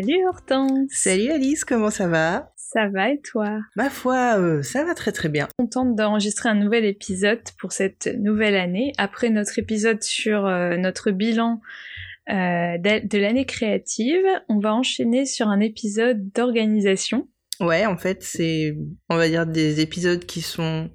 Salut Hortense Salut Alice, comment ça va? Ça va et toi? Ma foi, euh, ça va très très bien. Contente d'enregistrer un nouvel épisode pour cette nouvelle année. Après notre épisode sur euh, notre bilan euh, de, l'année créative, on va enchaîner sur un épisode d'organisation. Ouais, en fait, c'est, on va dire, des épisodes qui sont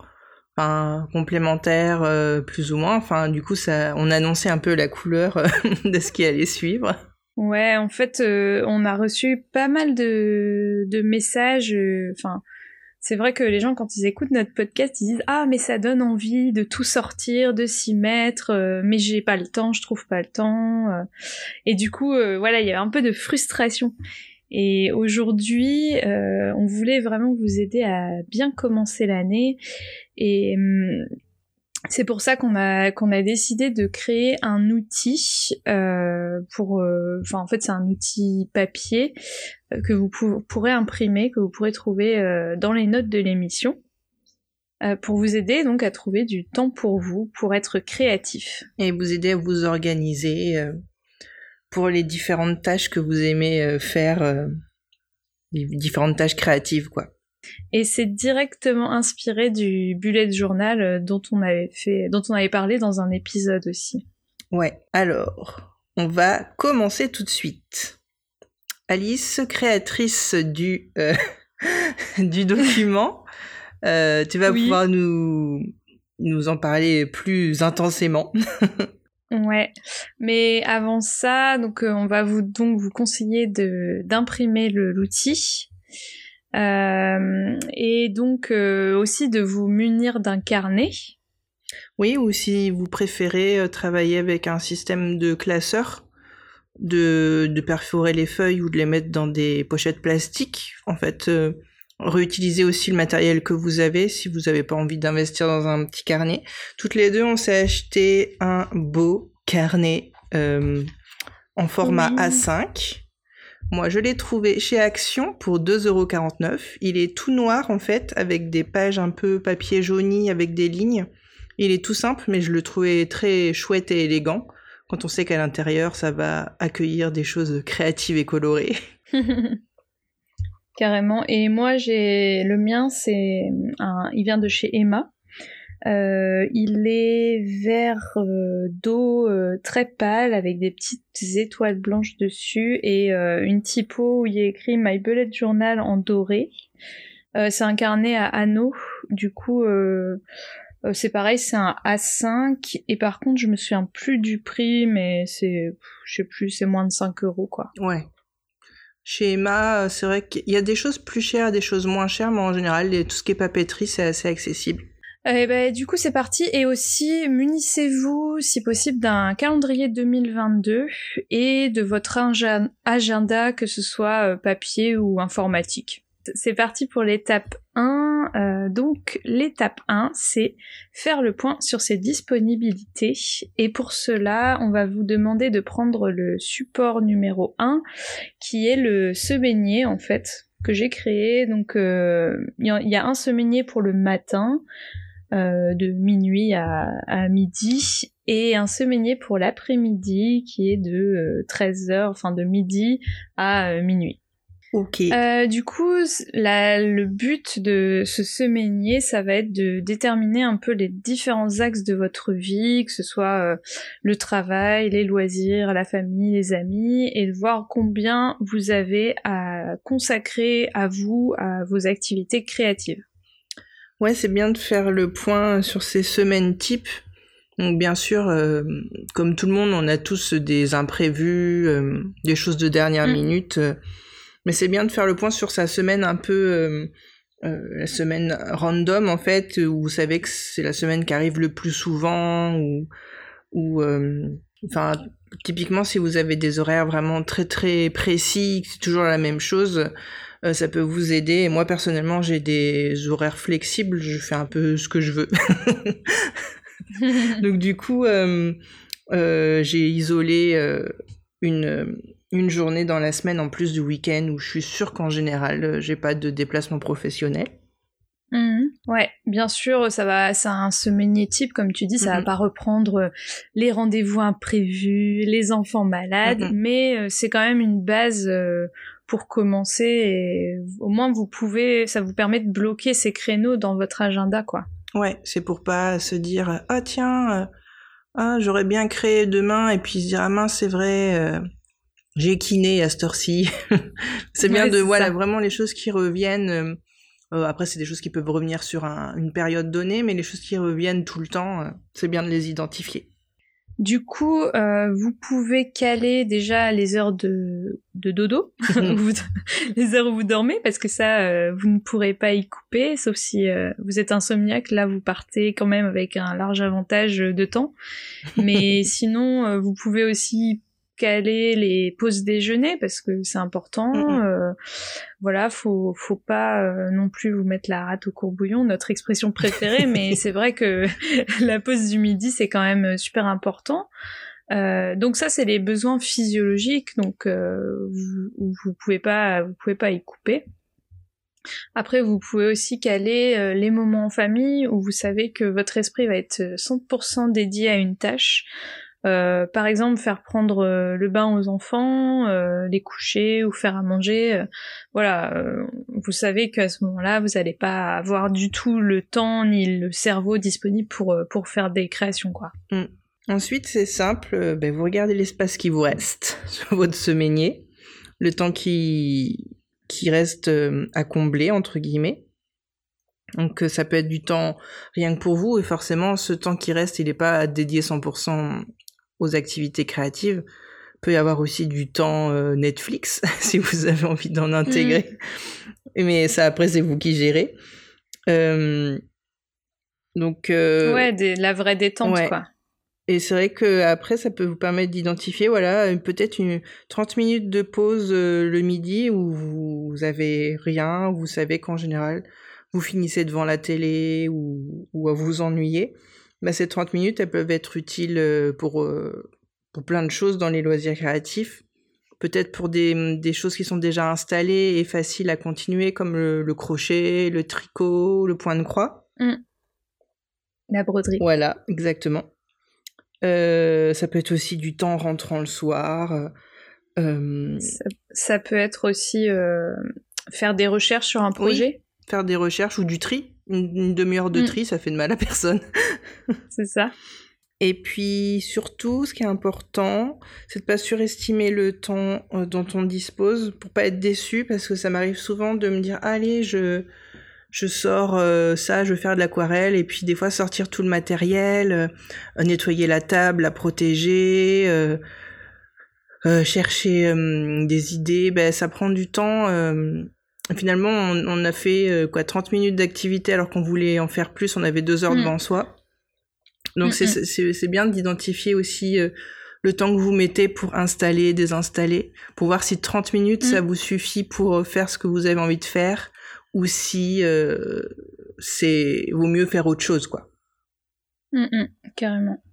enfin, complémentaires plus ou moins. Enfin, du coup, ça, on annonçait un peu la couleur de ce qui allait suivre. Ouais, en fait, euh, on a reçu pas mal de, messages. euh, Enfin, c'est vrai que les gens, quand ils écoutent notre podcast, ils disent Ah, mais ça donne envie de tout sortir, de s'y mettre, euh, mais j'ai pas le temps, je trouve pas le temps. euh. Et du coup, voilà, il y avait un peu de frustration. Et aujourd'hui, on voulait vraiment vous aider à bien commencer l'année. Et hum, c'est pour ça qu'on a qu'on a décidé de créer un outil euh, pour, euh, enfin en fait c'est un outil papier euh, que vous pou- pourrez imprimer, que vous pourrez trouver dans les notes de l'émission, pour vous aider donc à trouver du temps pour vous, pour être créatif. Et vous aider à vous organiser pour les différentes tâches que vous aimez faire, les différentes tâches créatives, quoi. Et c'est directement inspiré du bullet journal euh, dont on avait fait, dont on avait parlé dans un épisode aussi. Ouais, alors, on va commencer tout de suite. Alice, créatrice du, euh, du document, euh, tu vas Oui. pouvoir nous, nous en parler plus intensément. Ouais, mais avant ça, donc euh, on va vous donc vous conseiller de d'imprimer l'outil et donc euh, aussi de vous munir d'un carnet. Oui, ou si vous préférez euh, travailler avec un système de classeur, de, de perforer les feuilles ou de les mettre dans des pochettes plastiques. En fait, euh, réutiliser aussi le matériel que vous avez si vous n'avez pas envie d'investir dans un petit carnet. Toutes les deux, on s'est acheté un beau carnet euh, en format Oui. A5. Moi, je l'ai trouvé chez Action pour 2,49€. Il est tout noir, en fait, avec des pages un peu papier jauni, avec des lignes. Il est tout simple, mais je le trouvais très chouette et élégant. Quand on sait qu'à l'intérieur, ça va accueillir des choses créatives et colorées. Carrément. Et moi, j'ai le mien, c'est un, il vient de chez Emma. Euh, il est vert euh, d'eau euh, très pâle avec des petites étoiles blanches dessus et une typo où il a écrit My Bullet Journal en doré. C'est un carnet à anneaux. Du coup, c'est pareil, c'est un A5 et par contre, je me souviens plus du prix, mais c'est, je sais plus, c'est moins de 5 euros quoi. Ouais. Chez Emma, c'est vrai qu'il y a des choses plus chères, des choses moins chères, mais en général, tout ce qui est papeterie, c'est assez accessible. Eh ben, du coup, c'est parti. Et aussi, munissez-vous, si possible, d'un calendrier 2022 et de votre agenda, que ce soit euh, papier ou informatique. C'est parti pour l'étape 1. Euh, donc, l'étape 1, c'est faire le point sur ses disponibilités. Et pour cela, on va vous demander de prendre le support numéro 1, qui est le semainier, en fait, que j'ai créé. Donc, euh, il y a- il y a un semainier pour le matin, euh, de minuit à, à midi et un semainier pour l'après-midi qui est de 13h, enfin de midi à euh, minuit. Ok. Euh, du coup, la- le but de ce semainier, ça va être de déterminer un peu les différents axes de votre vie, que ce soit euh, le travail, les loisirs, la famille, les amis, et de voir combien vous avez à consacrer à vous, à vos activités créatives. Ouais, c'est bien de faire le point sur ces semaines types. Donc bien sûr, euh, comme tout le monde, on a tous des imprévus, euh, des choses de dernière Mm. minute. euh, mais c'est bien de faire le point sur sa semaine un peu, euh, la semaine random en fait, où vous savez que c'est la semaine qui arrive le plus souvent, ou, ou enfin typiquement, si vous avez des horaires vraiment très très précis, c'est toujours la même chose, euh, ça peut vous aider. Et moi personnellement, j'ai des horaires flexibles, je fais un peu ce que je veux. Donc du coup, euh, euh, j'ai isolé une une journée dans la semaine en plus du week-end où je suis sûre qu'en général, j'ai pas de déplacement professionnel. Mmh. Ouais, bien sûr, ça va, c'est un semainier type, comme tu dis, ça va mmh. pas reprendre les rendez-vous imprévus, les enfants malades, mmh. mais c'est quand même une base pour commencer et au moins vous pouvez, ça vous permet de bloquer ces créneaux dans votre agenda, quoi. Ouais, c'est pour pas se dire, ah tiens, ah, j'aurais bien créé demain et puis se dire, ah mince, c'est vrai, euh, j'ai kiné à cette heure-ci. c'est bien de, voilà, vraiment les choses qui reviennent. Euh, euh, après, c'est des choses qui peuvent revenir sur une période donnée, mais les choses qui reviennent tout le temps, c'est bien de les identifier. Du coup, euh, vous pouvez caler déjà les heures de, de dodo, les heures où vous dormez, parce que ça, euh, vous ne pourrez pas y couper, sauf si euh, vous êtes insomniaque. Là, vous partez quand même avec un large avantage de temps. Mais sinon, vous pouvez aussi caler les pauses déjeuner parce que c'est important. Euh, voilà, faut faut pas euh, non plus vous mettre la rate au courbouillon, notre expression préférée, mais c'est vrai que la pause du midi c'est quand même super important. Euh, donc ça c'est les besoins physiologiques, donc vous, vous pouvez pas vous pouvez pas y couper. Après, vous pouvez aussi caler les moments en famille où vous savez que votre esprit va être 100% dédié à une tâche. Euh, par exemple, faire prendre euh, le bain aux enfants, euh, les coucher ou faire à manger. voilà, vous savez qu'à ce moment-là, vous n'allez pas avoir du tout le temps ni le cerveau disponible pour, pour faire des créations, quoi. Mm. Ensuite, c'est simple, ben, vous regardez l'espace qui vous reste sur votre semainier, le temps qui, qui reste à combler, entre guillemets. Donc ça peut être du temps rien que pour vous et forcément ce temps qui reste il n'est pas dédié 100% aux activités créatives. peut y avoir aussi du temps euh, Netflix si vous avez envie d'en intégrer. Mm. Mais ça après c'est vous qui gérez. Euh, donc euh, ouais, la vraie détente quoi. Et c'est vrai que après ça peut vous permettre d'identifier voilà peut-être une 30 minutes de pause le midi où vous avez rien, vous savez qu'en général vous finissez devant la télé ou, ou à vous ennuyer bah, ces 30 minutes, elles peuvent être utiles euh, pour, euh, pour plein de choses dans les loisirs créatifs. Peut-être pour des, des, choses qui sont déjà installées et faciles à continuer, comme le, crochet, le tricot, le point de croix. Mmh. La broderie. Voilà, exactement. Euh, ça peut être aussi du temps rentrant le soir. Ça, peut être aussi faire des recherches sur un projet. faire des recherches ou du tri. Une, demi-heure de mm. tri, ça fait de mal à personne. c'est ça. Et puis surtout, ce qui est important, c'est de pas surestimer le temps euh, dont on dispose pour pas être déçu, parce que ça m'arrive souvent de me dire allez, je je sors euh, ça, je veux faire de l'aquarelle, et puis des fois sortir tout le matériel, euh, nettoyer la table, la protéger, chercher des idées, ben ça prend du temps finalement, on, a fait euh, quoi 30 minutes d'activité alors qu'on voulait en faire plus, on avait deux heures mm. devant soi. Donc mm, mm. c'est bien d'identifier aussi euh, le temps que vous mettez pour installer, désinstaller, pour voir si 30 minutes ça vous suffit pour euh, faire ce que vous avez envie de faire ou si c'est vaut mieux faire autre chose quoi. carrément.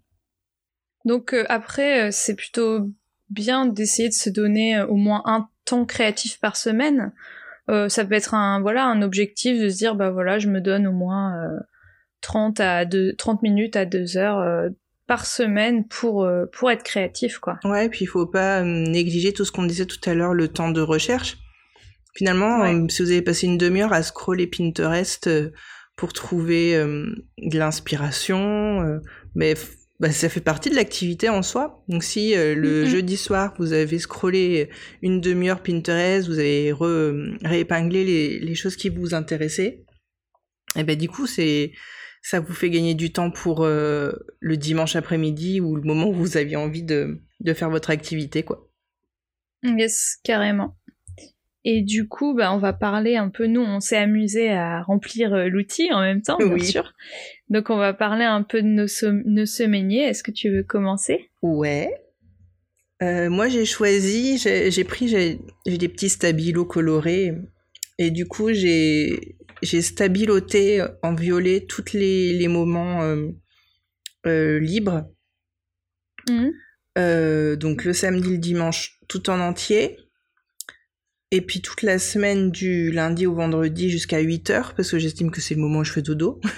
Donc après c'est plutôt bien d'essayer de se donner au moins un temps créatif par semaine euh, ça peut être un voilà un objectif de se dire bah voilà je me donne au moins 30 euh, à 2, 30 minutes à 2 heures euh, par semaine pour pour être créatif quoi. Ouais, puis il faut pas négliger tout ce qu'on disait tout à l'heure le temps de recherche. Finalement, si vous avez passé une demi-heure à scroller Pinterest pour trouver de l'inspiration, mais bah, ça fait partie de l'activité en soi. Donc si euh, le jeudi soir vous avez scrollé une demi-heure Pinterest, vous avez réépinglé les, les, choses qui vous intéressaient, et ben du coup c'est ça vous fait gagner du temps pour euh, le dimanche après-midi ou le moment où vous aviez envie de, de faire votre activité quoi. Yes, carrément. Et du coup, bah, on va parler un peu, nous, on s'est amusé à remplir euh, l'outil en même temps, bien sûr. Donc, on va parler un peu de nos, nos semainiers. Est-ce que tu veux commencer? Ouais. Euh, moi, j'ai choisi, j'ai pris, j'ai des petits stabilos colorés. Et du coup, j'ai stabiloté en violet tous les, les moments euh, libres. Euh, donc le samedi, le dimanche, tout en entier. Et puis toute la semaine du lundi au vendredi jusqu'à 8 heures, parce que j'estime que c'est le moment où je fais dodo.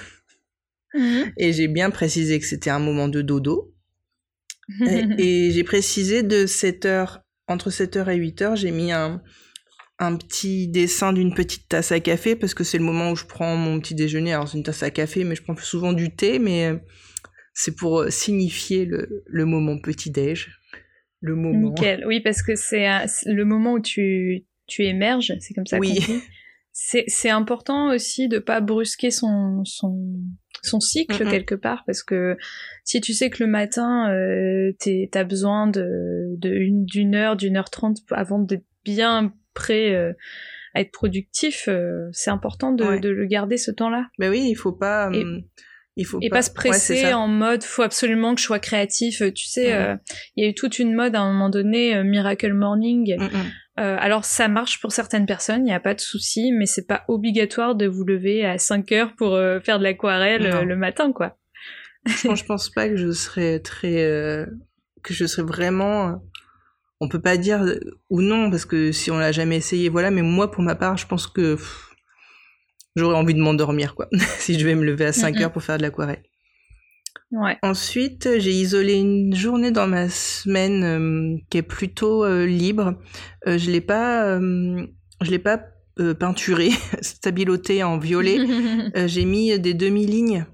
Mhm. Et j'ai bien précisé que c'était un moment de dodo. Et, et j'ai précisé de 7 heures, entre 7h et 8h, j'ai mis un, un petit dessin d'une petite tasse à café parce que c'est le moment où je prends mon petit déjeuner. Alors c'est une tasse à café, mais je prends plus souvent du thé, mais euh, c'est pour euh, signifier le, le moment petit-déj. Le moment. Nickel. Oui, parce que c'est le moment où tu, tu émerges, c'est comme ça Oui. qu'on dit. C'est important aussi de pas brusquer son, son, son cycle quelque part, parce que si tu sais que le matin, euh, t'es- t'as besoin de, de une- d'une heure, d'une heure trente avant d'être bien prêt euh, à être productif, euh, c'est important de, Ouais. de le garder ce temps-là. Mais oui, il faut pas. Et- hum, il faut Et pas se presser en mode faut absolument que je sois créatif. Tu sais, euh, il y a eu toute une mode à un moment donné, euh, Miracle Morning. Euh, alors ça marche pour certaines personnes, il n'y a pas de souci, mais c'est pas obligatoire de vous lever à 5 heures pour euh, faire de l'aquarelle euh, le matin, quoi. Franchement, je pense pas que je serais très. que je serais vraiment. On peut pas dire ou non, parce que si on l'a jamais essayé, voilà. Mais moi, pour ma part, je pense que j'aurais envie de m'endormir, quoi. si je vais me lever à 5 Mhm. heures pour faire de l'aquarelle. Ouais. Ensuite, j'ai isolé une journée dans ma semaine euh, qui est plutôt euh, libre. Euh, je l'ai pas, je l'ai pas peinturé, stabiloté en violet. J'ai mis des demi-lignes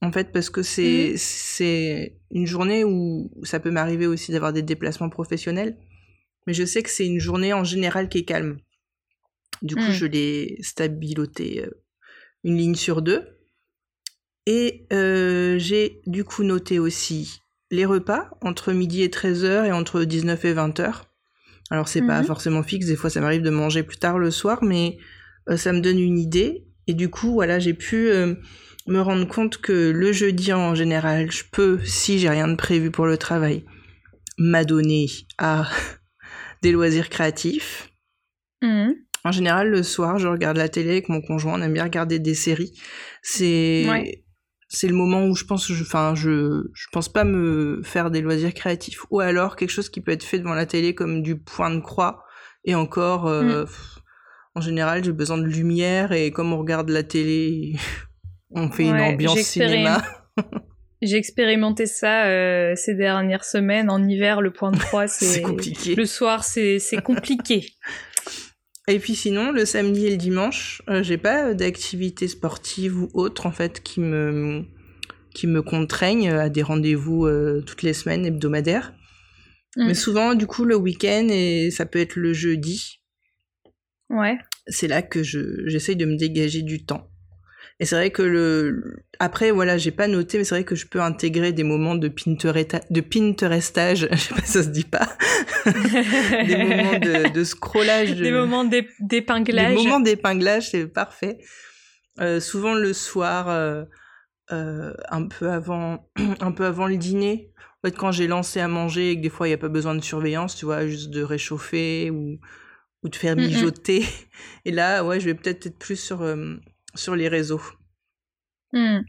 en fait parce que c'est c'est une journée où ça peut m'arriver aussi d'avoir des déplacements professionnels, mais je sais que c'est une journée en général qui est calme. Du coup, Mm. je l'ai stabiloté une ligne sur deux. Et euh, j'ai du coup noté aussi les repas entre midi et 13h et entre 19 et 20h. Alors c'est pas Mhm. forcément fixe, des fois ça m'arrive de manger plus tard le soir, mais euh, ça me donne une idée. Et du coup, voilà, j'ai pu euh, me rendre compte que le jeudi en général, je peux, si j'ai rien de prévu pour le travail, m'adonner à des loisirs créatifs. Mhm. En général, le soir, je regarde la télé avec mon conjoint, on aime bien regarder des séries. C'est Ouais. C'est le moment où je pense, je, enfin, je, je pense pas me faire des loisirs créatifs. Ou alors quelque chose qui peut être fait devant la télé comme du point de croix. Et encore, euh, pff, en général, j'ai besoin de lumière et comme on regarde la télé, on fait une ambiance cinéma. J'ai expérimenté ça euh, ces dernières semaines. En hiver, le point de croix, c'est compliqué. Le soir, c'est c'est compliqué. Et puis sinon, le samedi et le dimanche, euh, j'ai pas d'activité sportive ou autre en fait qui me qui me contraignent à des rendez-vous euh, toutes les semaines hebdomadaires. Mm. Mais souvent, du coup, le week-end et ça peut être le jeudi, Ouais. c'est là que je j'essaye de me dégager du temps. Et c'est vrai que le après voilà, j'ai pas noté mais c'est vrai que je peux intégrer des moments de Pinterest de Pinterestage, je sais pas ça se dit pas, des moments de, de scrollage Des de- moments d'ép- d'épinglage. des moments d'épinglage, c'est parfait. Euh, souvent le soir, euh, euh, un peu avant, un peu avant le dîner. En fait, quand j'ai lancé à manger et que des fois il n'y a pas besoin de surveillance, tu vois, juste de réchauffer ou, ou de faire Mm, mm. mijoter. Et là, ouais, je vais peut-être être plus sur, euh, sur les réseaux. Hmm.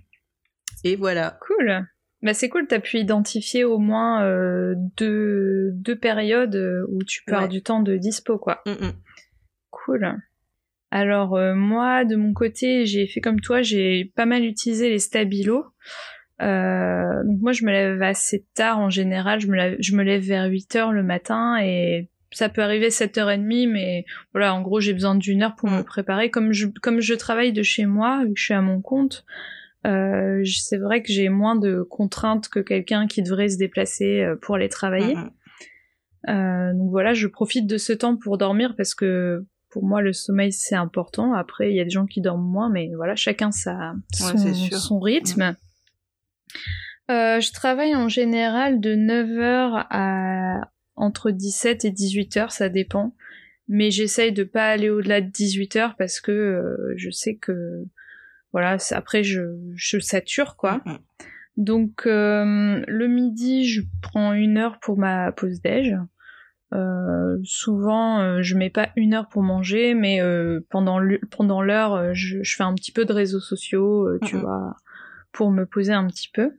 Et voilà. Cool. Bah c'est cool, t'as pu identifier au moins euh, deux, deux périodes euh, où tu peux Ouais. avoir du temps de dispo, quoi. Mm, mm. Cool. Alors euh, moi, de mon côté, j'ai fait comme toi, j'ai pas mal utilisé les stabilos. Euh, donc moi, je me lève assez tard en général, je me lève, je me lève vers 8 heures le matin et ça peut arriver 7h30, mais voilà, en gros, j'ai besoin d'une heure pour me préparer. Comme je, comme je travaille de chez moi, vu que je suis à mon compte, euh, c'est vrai que j'ai moins de contraintes que quelqu'un qui devrait se déplacer euh, pour aller travailler. Euh, donc voilà, je profite de ce temps pour dormir parce que pour moi le sommeil c'est important. Après il y a des gens qui dorment moins, mais voilà, chacun sa son, son rythme. Euh, je travaille en général de 9h à entre 17 et 18h, ça dépend. Mais j'essaye de pas aller au-delà de 18h parce que euh, je sais que voilà, après je, je sature quoi. Mm, mm. Donc euh, le midi, je prends une heure pour ma pause déj. souvent, je mets pas une heure pour manger, mais pendant pendant l'heure, je, je, fais un petit peu de réseaux sociaux, tu vois, pour me poser un petit peu.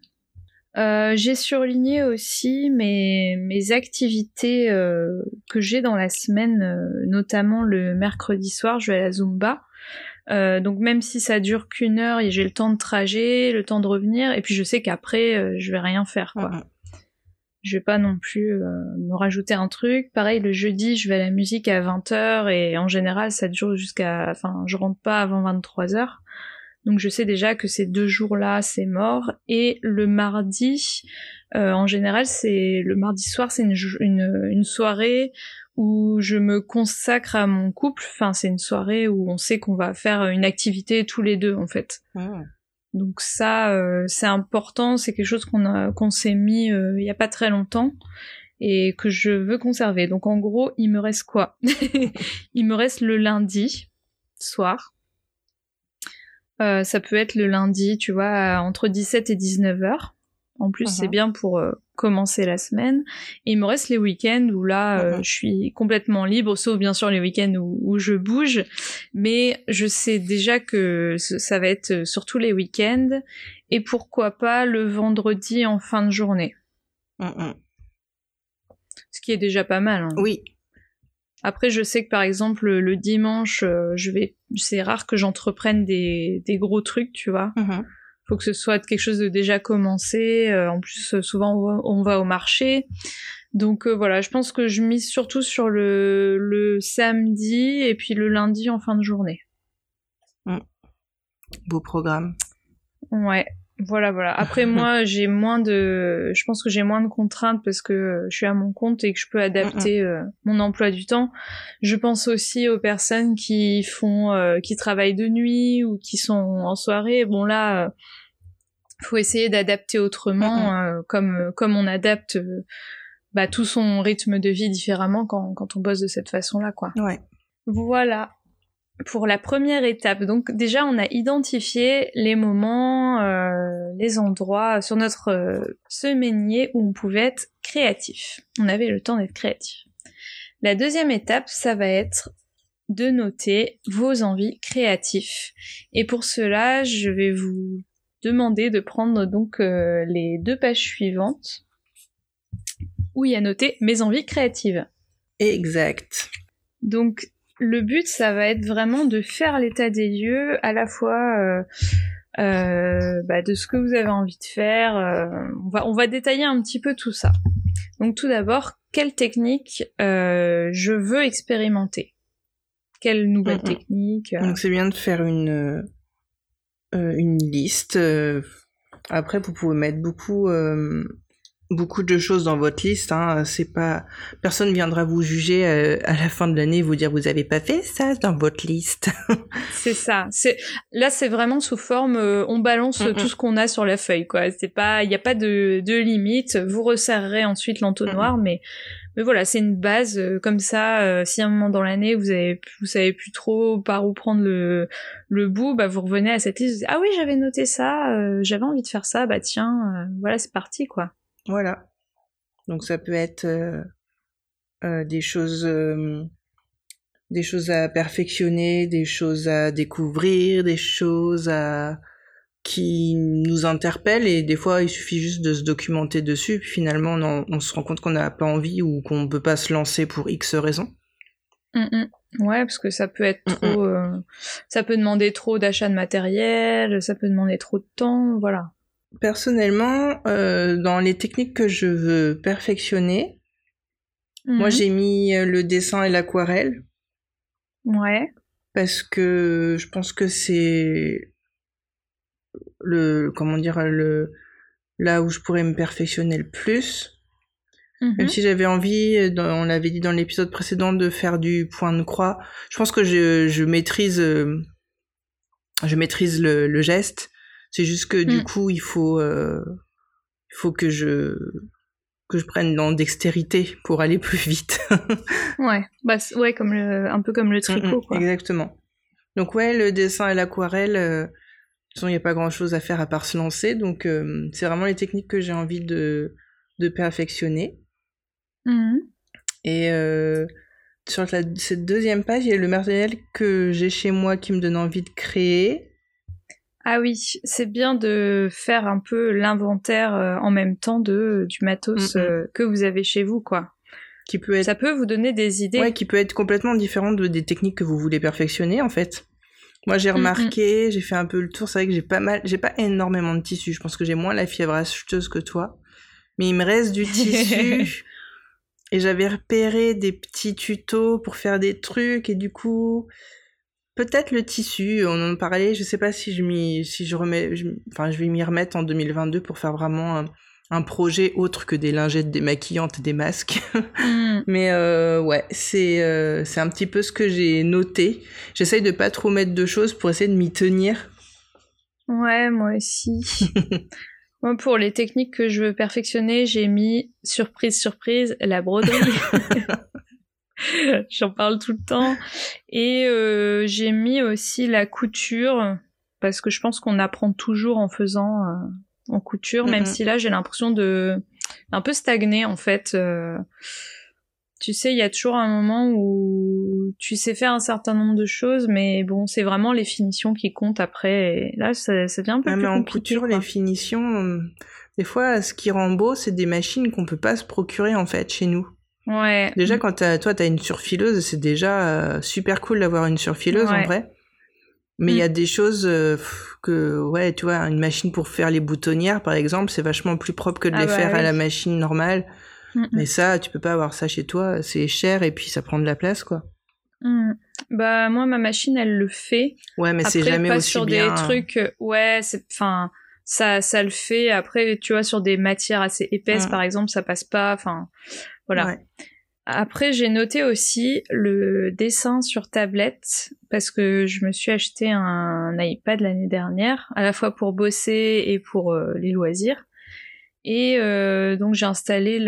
Euh, j'ai surligné aussi mes, mes activités euh, que j'ai dans la semaine, euh, notamment le mercredi soir, je vais à la Zumba. donc même si ça dure qu'une heure et j'ai le temps de trajet, le temps de revenir, et puis je sais qu'après je vais rien faire quoi. Je vais pas non plus me rajouter un truc. Pareil le jeudi je vais à la musique à 20h et en général ça dure jusqu'à, enfin je rentre pas avant 23h. Donc je sais déjà que ces deux jours-là, c'est mort. Et le mardi, euh, en général, c'est le mardi soir, c'est une, une, soirée où je me consacre à mon couple. Enfin, c'est une soirée où on sait qu'on va faire une activité tous les deux, en fait. Ah. Donc ça, euh, c'est important. C'est quelque chose qu'on a, qu'on s'est mis euh, il y a pas très longtemps et que je veux conserver. Donc en gros, il me reste quoi? Il me reste le lundi soir euh, ça peut être le lundi, tu vois, entre 17 et 19 heures. En plus, c'est uh-huh. bien pour euh, commencer la semaine. Et il me reste les week-ends où là, euh, uh-huh. je suis complètement libre, sauf bien sûr les week-ends où, je bouge. Mais je sais déjà que ça va être surtout les week-ends. Et pourquoi pas le vendredi en fin de journée. Uh-huh. Ce qui est déjà pas mal. Hein. Oui, après, je sais que par exemple le dimanche, euh, je vais, c'est rare que j'entreprenne des, des gros trucs, tu vois. Mm-hmm. Faut que ce soit quelque chose de déjà commencé. Euh, en plus, souvent on va, au marché. Donc euh, voilà, je pense que je mise surtout sur le, le samedi et puis le lundi en fin de journée. Mm. Beau programme. Ouais. Voilà, voilà. Après moi, j'ai moins de, je pense que j'ai moins de contraintes parce que je suis à mon compte et que je peux adapter euh, mon emploi du temps. Je pense aussi aux personnes qui font, euh, qui travaillent de nuit ou qui sont en soirée. Bon là, euh, faut essayer d'adapter autrement, comme comme on adapte bah, tout son rythme de vie différemment quand quand on bosse de cette façon-là, quoi. Ouais. Voilà pour la première étape. Donc déjà, on a identifié les moments, euh, les endroits sur notre euh, semainier où on pouvait être créatif. On avait le temps d'être créatif. La deuxième étape, ça va être de noter vos envies créatives. Et pour cela, je vais vous demander de prendre donc euh, les deux pages suivantes où il y a noté mes envies créatives. Exact. Donc le but, ça va être vraiment de faire l'état des lieux, à la fois euh, euh, bah, de ce que vous avez envie de faire. Euh, on, va, on va détailler un petit peu tout ça. Donc tout d'abord, quelle technique je veux expérimenter? Quelle nouvelle technique Donc c'est bien de faire une, une liste. Après, vous pouvez mettre beaucoup beaucoup de choses dans votre liste. Hein. C'est pas personne viendra vous juger euh, à la fin de l'année vous dire vous avez pas fait ça dans votre liste. c'est ça. C'est là c'est vraiment sous forme euh, on balance tout ce qu'on a sur la feuille quoi. C'est pas il n'y a pas de, de limite. Vous resserrerez ensuite l'entonnoir mais mais voilà, c'est une base euh, comme ça. si à un moment dans l'année vous avez vous savez plus trop par où prendre le le bout, bah vous revenez à cette liste. ah oui, j'avais noté ça, j'avais envie de faire ça. Bah tiens, voilà, c'est parti quoi. Voilà. Donc ça peut être euh, euh, des choses euh, des choses à perfectionner, des choses à découvrir, des choses à qui nous interpellent et des fois il suffit juste de se documenter dessus puis finalement on, se rend compte qu'on n'a pas envie ou qu'on ne peut pas se lancer pour X raisons. Mmh, mmh. Ouais, parce que ça peut être mmh, trop, ça peut demander trop d'achat de matériel, ça peut demander trop de temps, voilà. Personnellement, euh, dans les techniques que je veux perfectionner, moi mhm. j'ai mis euh, le dessin et l'aquarelle. Ouais. Parce que je pense que c'est le comment dire le là où je pourrais me perfectionner le plus. Même mhm. si j'avais envie, on l'avait dit dans l'épisode précédent, de faire du point de croix. Je pense que je, je maîtrise, euh, je maîtrise le, le geste, c'est juste que du mm. coup, il faut, euh, faut que je que je prenne dans dextérité pour aller plus vite. ouais, bah ouais, comme le, un peu comme le mm, tricot. Mm, quoi. Exactement. Donc ouais, le dessin et l'aquarelle, euh, de toute façon, il n'y a pas grand-chose à faire à part se lancer. Donc euh, c'est vraiment les techniques que j'ai envie de, de perfectionner. Et euh, sur cette deuxième page, il y a le matériel que j'ai chez moi qui me donne envie de créer. Ah oui, c'est bien de faire un peu l'inventaire euh, en même temps de du matos que vous avez chez vous, quoi. Qui peut être... Ça peut vous donner des idées. Ouais, qui peut être complètement différent de, des techniques que vous voulez perfectionner, en fait. Moi, j'ai remarqué, j'ai fait un peu le tour. C'est vrai que j'ai pas mal, j'ai pas énormément de tissu. Je pense que j'ai moins la fièvre acheteuse que toi. Mais il me reste du tissu. et j'avais repéré des petits tutos pour faire des trucs. Et du coup, peut-être le tissu, on en parlait. Je sais pas si je si je remets, enfin, je vais m'y remettre en 2022 pour faire vraiment un, un projet autre que des lingettes démaquillantes et des masques. Mm. Mais euh, ouais, c'est euh, un petit peu ce que j'ai noté. J'essaye de pas trop mettre de choses pour essayer de m'y tenir. Ouais, moi aussi. moi, pour les techniques que je veux perfectionner, j'ai mis surprise surprise la broderie. J'en parle tout le temps. Et euh, j'ai mis aussi la couture parce que je pense qu'on apprend toujours en faisant euh, en couture, même si là j'ai l'impression de un peu stagner en fait. Euh, tu sais, il y a toujours un moment où tu sais faire un certain nombre de choses, mais bon, c'est vraiment les finitions qui comptent après. Et là, ça, ça devient un peu ah, plus mais en couture, les finitions, des fois, ce qui rend beau, c'est des machines qu'on peut pas se procurer en fait chez nous. Ouais. Déjà, quand toi, t'as une surfileuse, c'est déjà euh, super cool d'avoir une surfileuse en vrai. Mais il y a mm. des choses euh, que, ouais, tu vois, une machine pour faire les boutonnières, par exemple, c'est vachement plus propre que de ah les bah faire à la machine normale. Mm, mm. Mais ça, tu peux pas avoir ça chez toi, c'est cher et puis ça prend de la place, quoi. Bah moi, ma machine, elle le fait. Ouais, mais c'est jamais pas sur des trucs, ouais, c'est, enfin, ça, ça le fait. Après, tu vois, sur des matières assez épaisses, par exemple, ça passe pas. Enfin, voilà. Ouais. Après, j'ai noté aussi le dessin sur tablette parce que je me suis acheté un iPad l'année dernière, à la fois pour bosser et pour euh, les loisirs. Et euh, donc j'ai installé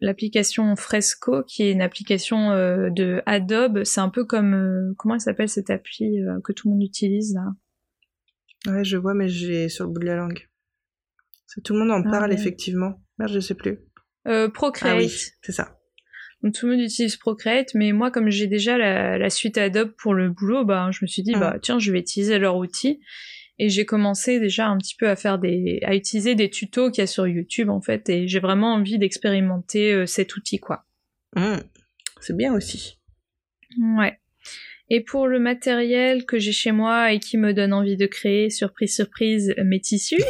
l'application Fresco, qui est une application euh, de Adobe. C'est un peu comme comment elle s'appelle cette appli que tout le monde utilise là? Ouais, je vois, mais j'ai sur le bout de la langue. Tout le monde en ah parle effectivement. Merde, je sais plus. Procreate. Ah oui, c'est ça. Donc tout le monde utilise Procreate, mais moi comme j'ai déjà la, suite Adobe pour le boulot, bah je me suis dit bah tiens je vais utiliser leur outil et j'ai commencé déjà un petit peu à faire des à utiliser des tutos qu'il y a sur YouTube en fait et j'ai vraiment envie d'expérimenter euh, cet outil quoi. Mmh. C'est bien aussi. Ouais. Et pour le matériel que j'ai chez moi et qui me donne envie de créer, surprise surprise, mes tissus.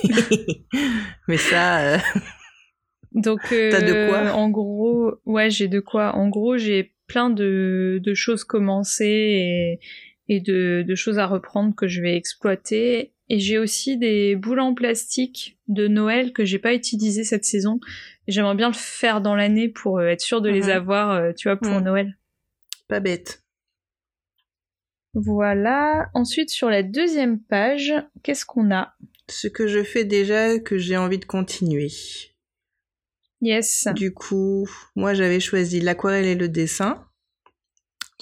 mais ça. Euh, donc, T'as de quoi euh, En gros, ouais, j'ai de quoi. En gros, j'ai plein de, de choses commencées et, et de, de choses à reprendre que je vais exploiter. Et j'ai aussi des boules en plastique de Noël que j'ai pas utilisées cette saison. J'aimerais bien le faire dans l'année pour euh, être sûr de les mhm. avoir, euh, tu vois, pour mhm. Noël. Pas bête. Voilà. Ensuite, sur la deuxième page, qu'est-ce qu'on a? Ce que je fais déjà, que j'ai envie de continuer. Yes. Du coup, moi j'avais choisi l'aquarelle et le dessin.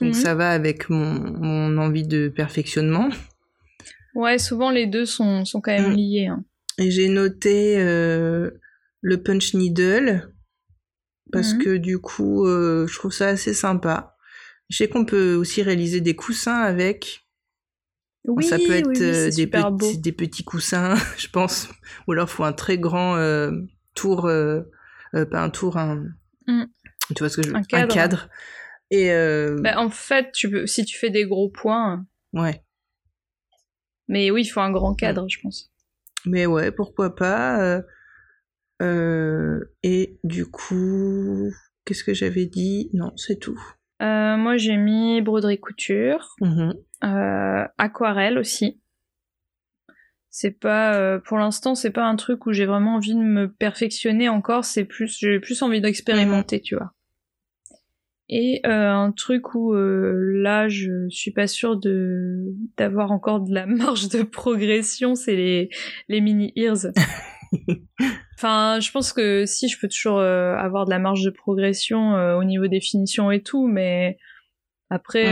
Donc mhm. ça va avec mon, envie de perfectionnement. Ouais, souvent les deux sont, sont quand même mm. liés. Hein. Et j'ai noté euh, le punch needle parce mhm. que du coup, euh, je trouve ça assez sympa. Je sais qu'on peut aussi réaliser des coussins avec. Oui, ça peut être euh, des, petits, des petits coussins, je pense. Ou alors, il faut un très grand tour euh, pas un tour, un. Mm. Tu vois ce que je veux Un cadre. Un cadre. Et euh... bah, en fait, tu peux, si tu fais des gros points. Ouais. Mais oui, il faut un grand cadre, je pense. Mais ouais, pourquoi pas. Euh... Euh... Et du coup, qu'est-ce que j'avais dit? Non, c'est tout. Euh, moi, j'ai mis broderie couture, mmh euh, aquarelle aussi. C'est pas, euh, pour l'instant, c'est pas un truc où j'ai vraiment envie de me perfectionner encore. C'est plus, j'ai plus envie d'expérimenter, tu vois. Et euh, un truc où euh, là, je suis pas sûre de d'avoir encore de la marge de progression, c'est les les mini ears. enfin, je pense que si, je peux toujours avoir de la marge de progression au niveau des finitions et tout, mais après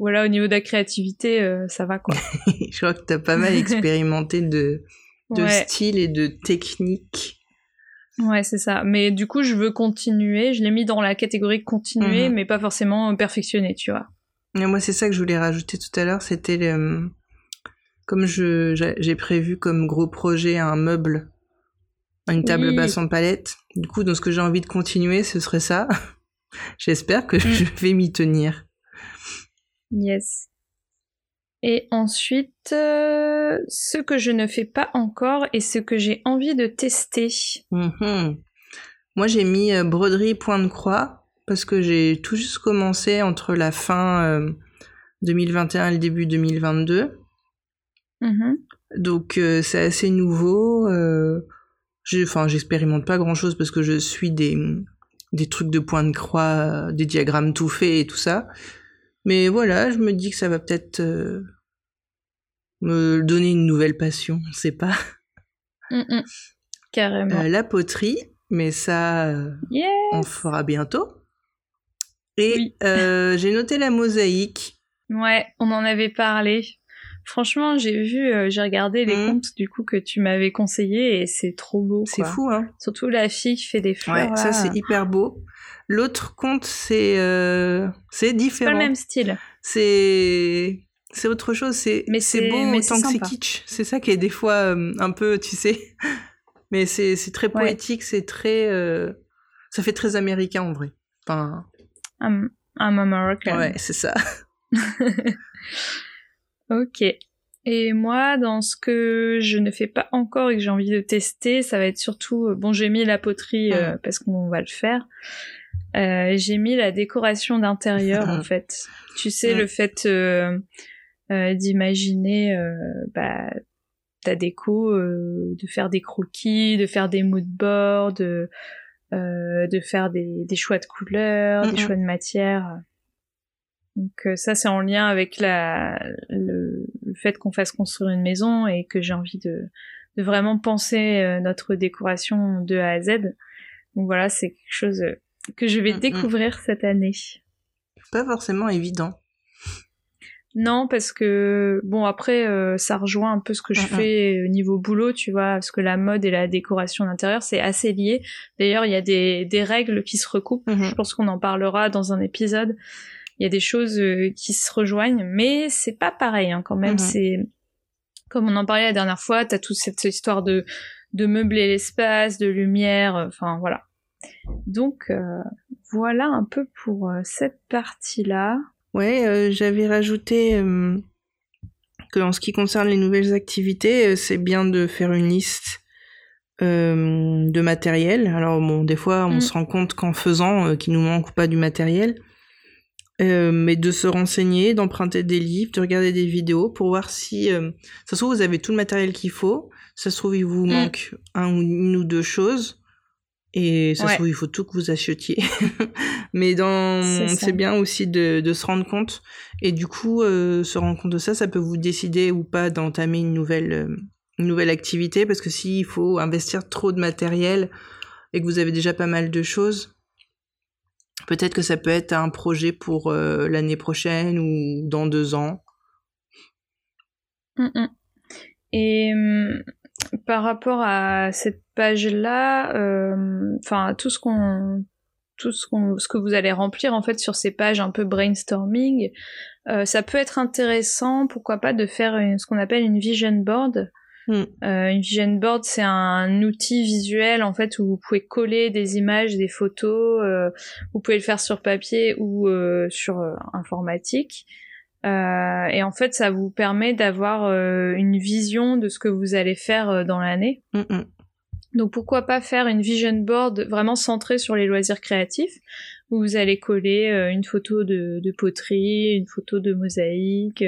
voilà, au niveau de la créativité, euh, ça va quoi. je crois que tu as pas mal expérimenté de, de style et de technique. Ouais, c'est ça. Mais du coup, je veux continuer. Je l'ai mis dans la catégorie continuer, Mhm. mais pas forcément perfectionner, tu vois. Et moi, c'est ça que je voulais rajouter tout à l'heure. C'était le- comme je j'ai prévu comme gros projet un meuble, une table Oui. basse en palette. Du coup, dans ce que j'ai envie de continuer, ce serait ça. J'espère que je vais m'y tenir. Yes. Et ensuite, euh, ce que je ne fais pas encore et ce que j'ai envie de tester. Mhm. Moi, j'ai mis euh, broderie point de croix parce que j'ai tout juste commencé entre la fin euh, 2021 et le début 2022. Mhm. Donc euh, c'est assez nouveau. Euh, enfin, j'expérimente pas grand chose parce que je suis des, des trucs de point de croix, euh, des diagrammes tout faits et tout ça. Mais voilà, je me dis que ça va peut-être euh, me donner une nouvelle passion, on sait pas. Mm, mm. Carrément. Euh, la poterie, mais ça, euh, on fera bientôt. Et Oui. euh, j'ai noté la mosaïque. Ouais, on en avait parlé. Franchement, j'ai vu, euh, j'ai regardé les Mhm. comptes du coup que tu m'avais conseillé et c'est trop beau. C'est fou, hein Surtout la fille qui fait des fleurs. Ouais, ça c'est hyper beau. L'autre conte, c'est euh, c'est C'est pas différent. le même style. c'est c'est autre chose c'est Mais c'est beau mais autant que c'est kitsch c'est ça qui est des fois euh, un peu tu sais mais c'est c'est très Ouais. poétique c'est très euh, ça fait très américain en vrai enfin I'm, I'm American. ouais c'est ça Ok. Et moi, dans ce que je ne fais pas encore et que j'ai envie de tester, ça va être surtout, euh, bon, j'ai mis la poterie euh, parce qu'on va le faire. Euh, j'ai mis la décoration d'intérieur en fait. Tu sais, Ouais. le fait euh, euh, d'imaginer euh, bah, ta déco, euh, de faire des croquis, de faire des mood boards, de, euh, de faire des, des choix de couleurs, des choix de matière. Donc euh, ça, c'est en lien avec la, le, le fait qu'on fasse construire une maison et que j'ai envie de, de vraiment penser euh, notre décoration de A à Z. Donc voilà, c'est quelque chose euh, que je vais Mhm. découvrir cette année. pas forcément évident Non, parce que bon après euh, ça rejoint un peu ce que je Mhm. fais au niveau boulot, tu vois, parce que la mode et la décoration d'intérieur c'est assez lié. D'ailleurs, il y a des, des règles qui se recoupent. Mhm. Je pense qu'on en parlera dans un épisode. Il y a des choses euh, qui se rejoignent, mais c'est pas pareil hein, quand même. Mhm. C'est comme on en parlait la dernière fois. T'as toute cette histoire de de meubler l'espace, de lumière, euh, enfin voilà. Donc euh, voilà un peu pour cette partie-là. ouais euh, j'avais rajouté euh, que en ce qui concerne les nouvelles activités euh, c'est bien de faire une liste de matériel alors bon des fois on Mm. se rend compte qu'en faisant qu'il nous manque ou pas du matériel Euh, mais de se renseigner, d'emprunter des livres, de regarder des vidéos pour voir si euh, ça se trouve vous avez tout le matériel qu'il faut, ça se trouve il vous Mm. manque un ou une ou deux choses et ça Ouais. se trouve il faut tout que vous achetiez. mais dans C'est bien aussi de, de se rendre compte et du coup euh, se rendre compte de ça, ça peut vous décider ou pas d'entamer une nouvelle une nouvelle activité parce que s'il faut investir trop de matériel et que vous avez déjà pas mal de choses, peut-être que ça peut être un projet pour euh, l'année prochaine ou dans deux ans. Mm, mm. Et hum, par rapport à cette page-là, euh, enfin tout ce qu'on, tout ce qu'on, ce que vous allez remplir en fait sur ces pages un peu brainstorming, euh, ça peut être intéressant, pourquoi pas, de faire ce qu'on appelle une vision board. Mm. Euh, une vision board, c'est un outil visuel en fait où vous pouvez coller des images, des photos. euh, vous pouvez le faire sur papier ou euh, sur euh, informatique. Euh, et en fait, ça vous permet d'avoir euh, une vision de ce que vous allez faire dans l'année. Mm, mm. Donc pourquoi pas faire une vision board vraiment centrée sur les loisirs créatifs, où vous allez coller une photo de, de poterie, une photo de mosaïque,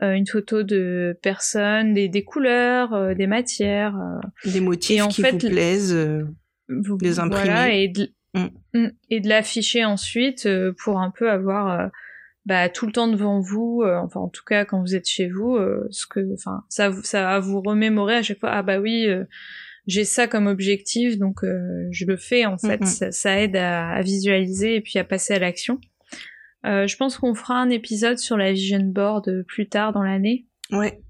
une photo de personnes, des, des couleurs, euh, des matières. euh, Des motifs Et en qui fait, vous plaisent. euh, vous- Les imprimer. Voilà, et de, Mm. Mm, et de l'afficher ensuite euh, pour un peu avoir euh, bah, tout le temps devant vous, euh, enfin en tout cas quand vous êtes chez vous, euh, ce que, enfin ça, vous- ça va vous remémorer à chaque fois. Ah bah oui, euh, j'ai ça comme objectif, donc euh, je le fais en fait. Mhm. Ça, ça aide à, à visualiser et puis à passer à l'action. Euh, je pense qu'on fera un épisode sur la vision board euh, plus tard dans l'année. Ouais.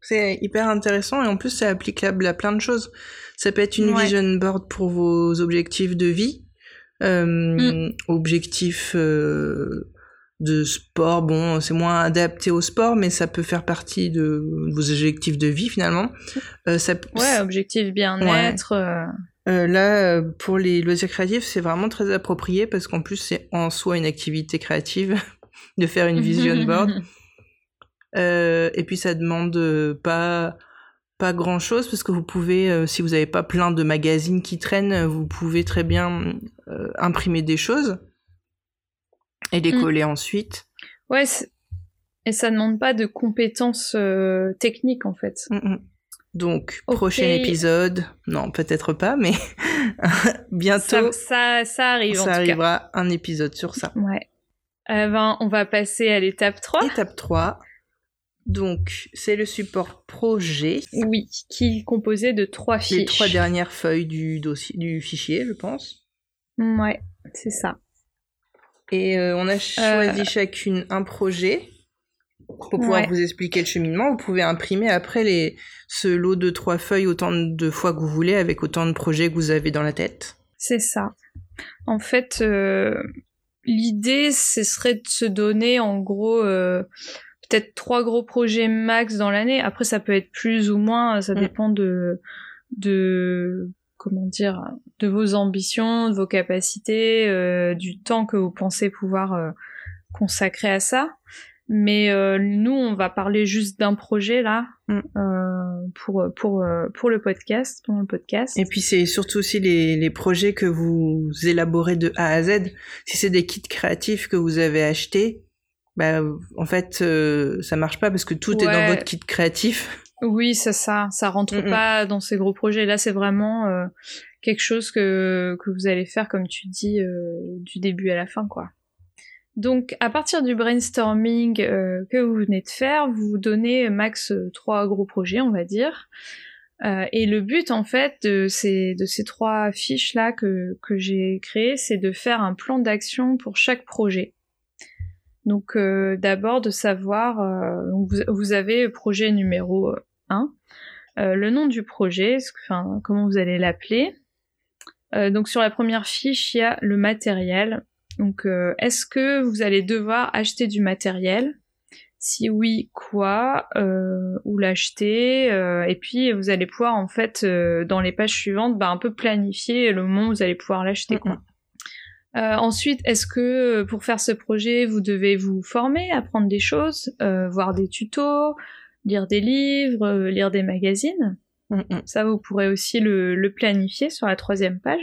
C'est hyper intéressant et en plus c'est applicable à plein de choses. Ça peut être une vision board pour vos objectifs de vie, euh, mm. objectifs euh, de sport. Bon, c'est moins adapté au sport, mais ça peut faire partie de vos objectifs de vie finalement. Ça, ouais, objectif bien-être. Euh, là, euh, pour les loisirs créatifs, c'est vraiment très approprié parce qu'en plus, c'est en soi une activité créative de faire une vision board. Euh, et puis, ça demande pas pas grand chose parce que vous pouvez, si vous n'avez pas plein de magazines qui traînent, vous pouvez très bien imprimer des choses et les mm. coller ensuite. Ouais, et ça demande pas de compétences techniques en fait. Mm, Donc, prochain épisode, non, peut-être pas, mais bientôt. Ça, ça, arrive. Ça arrivera un épisode sur ça. Ouais. Euh, ben, on va passer à l'étape 3. Étape 3. Donc, c'est le support projet. Oui, qui est composé de trois fiches. Les trois dernières feuilles du dossier, du fichier, je pense. Ouais, c'est ça. Et euh, on a choisi euh, chacune un projet pour pouvoir vous expliquer le cheminement. Vous pouvez imprimer après les, ce lot de trois feuilles autant de fois que vous voulez avec autant de projets que vous avez dans la tête. C'est ça. En fait, euh, l'idée, ce serait de se donner en gros euh, peut-être trois gros projets max dans l'année. Après, ça peut être plus ou moins, ça mm. dépend de de comment dire, de vos ambitions, de vos capacités, euh, du temps que vous pensez pouvoir consacrer à ça. Mais euh, nous, on va parler juste d'un projet là mm. euh, pour pour euh, pour le podcast, pour le podcast. Et puis c'est surtout aussi les les projets que vous élaborez de A à Z. Si c'est des kits créatifs que vous avez achetés, bah en fait ça marche pas parce que tout est dans votre kit créatif. Oui, c'est ça. Ça rentre mm, mm. pas dans ces gros projets. Là, c'est vraiment quelque chose que que vous allez faire, comme tu dis, du début à la fin, quoi. Donc, à partir du brainstorming euh, que vous venez de faire, vous vous donnez max euh, trois gros projets, on va dire. Euh, et le but, en fait, de ces, de ces trois fiches-là que, que j'ai créées, c'est de faire un plan d'action pour chaque projet. Donc, d'abord, de savoir, vous, vous, avez projet numéro 1, le nom du projet, enfin, comment vous allez l'appeler. donc, sur la première fiche, il y a le matériel, donc, euh, est-ce que vous allez devoir acheter du matériel? Si oui, quoi? Euh, Ou l'acheter? Euh, Et puis, vous allez pouvoir, en fait, dans les pages suivantes, bah, un peu planifier le moment où vous allez pouvoir l'acheter. ensuite, est-ce que pour faire ce projet, vous devez vous former, apprendre des choses, voir des tutos, lire des livres, lire des magazines? Ça, vous pourrez aussi le planifier sur la troisième page.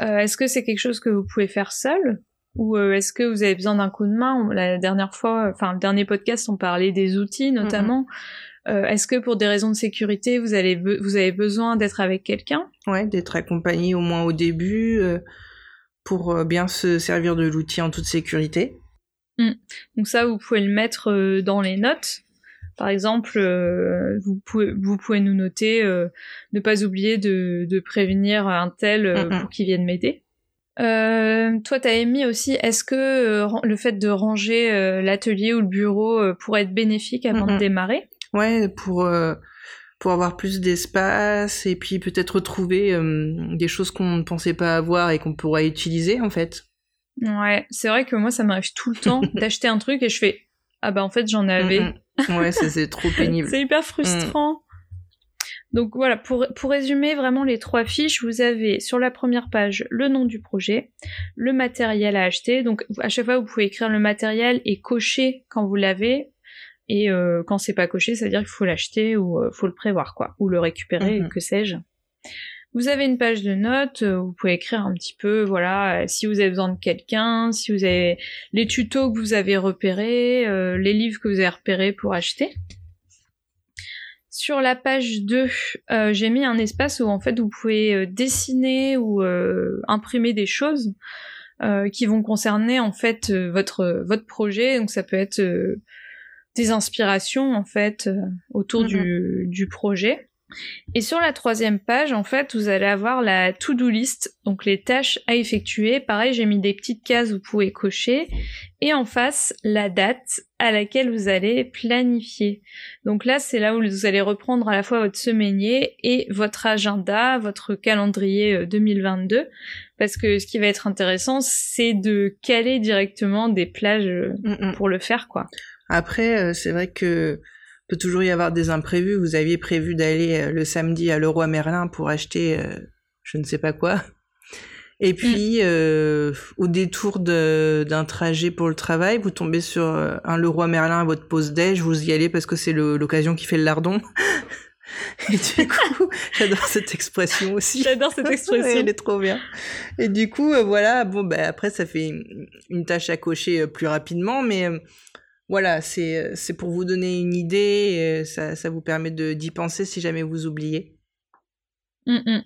Euh, est-ce que c'est quelque chose que vous pouvez faire seul ou euh, est-ce que vous avez besoin d'un coup de main? La dernière fois, enfin le dernier podcast, on parlait des outils notamment. Euh, est-ce que pour des raisons de sécurité, vous, allez vous avez besoin d'être avec quelqu'un? Ouais, d'être accompagné au moins au début pour bien se servir de l'outil en toute sécurité. Mmh. Donc ça, vous pouvez le mettre dans les notes. Par exemple, euh, vous, pouvez, vous pouvez nous noter, euh, ne pas oublier de, de prévenir un tel euh, pour qu'il vienne m'aider. Toi, t'as émis aussi, est-ce que le fait de ranger l'atelier ou le bureau pourrait être bénéfique avant de démarrer? Ouais, pour pour avoir plus d'espace et puis peut-être retrouver des choses qu'on ne pensait pas avoir et qu'on pourrait utiliser en fait. Ouais, c'est vrai que moi ça m'arrive tout le temps d'acheter un truc et je fais ah bah en fait j'en avais. Ouais, c'est trop pénible. c'est hyper frustrant. Mm. Donc voilà, pour, pour résumer vraiment les trois fiches, vous avez sur la première page le nom du projet, le matériel à acheter. Donc à chaque fois, vous pouvez écrire le matériel et cocher quand vous l'avez. Et euh, quand c'est pas coché, ça veut dire qu'il faut l'acheter ou euh, faut le prévoir, quoi, ou le récupérer, mm-hmm. que sais-je. Vous avez une page de notes, euh, vous pouvez écrire un petit peu, voilà, euh, si vous avez besoin de quelqu'un, si vous avez les tutos que vous avez repérés, euh, les livres que vous avez repérés pour acheter. Sur la page 2, j'ai mis un espace où en fait vous pouvez dessiner ou imprimer des choses qui vont concerner en fait votre votre projet. Donc ça peut être des inspirations en fait autour mm-hmm. du, du projet. Et sur la troisième page, en fait, vous allez avoir la to-do list, donc les tâches à effectuer. Pareil, j'ai mis des petites cases, vous pouvez cocher. Et en face, la date à laquelle vous allez planifier. Donc là, c'est là où vous allez reprendre à la fois votre semainier et votre agenda, votre calendrier 2022. Euh, Parce que ce qui va être intéressant, c'est de caler directement des plages euh, mm, mm. pour le faire, quoi. Après, euh, c'est vrai que peut toujours y avoir des imprévus. Vous aviez prévu d'aller euh, le samedi à Leroy Merlin pour acheter euh, je ne sais pas quoi. Et puis, mm. euh, au détour d'un trajet pour le travail, vous tombez sur un Leroy Merlin à votre pause déj, vous y allez parce que c'est l'occasion qui fait le lardon. Et du coup, j'adore cette expression aussi. J'adore cette expression. Elle est trop bien. Et du coup, voilà, bon, bah, après, ça fait une, une, tâche à cocher plus rapidement, mais voilà, c'est pour vous donner une idée, ça, ça vous permet d'y penser si jamais vous oubliez. Mmh, mmh.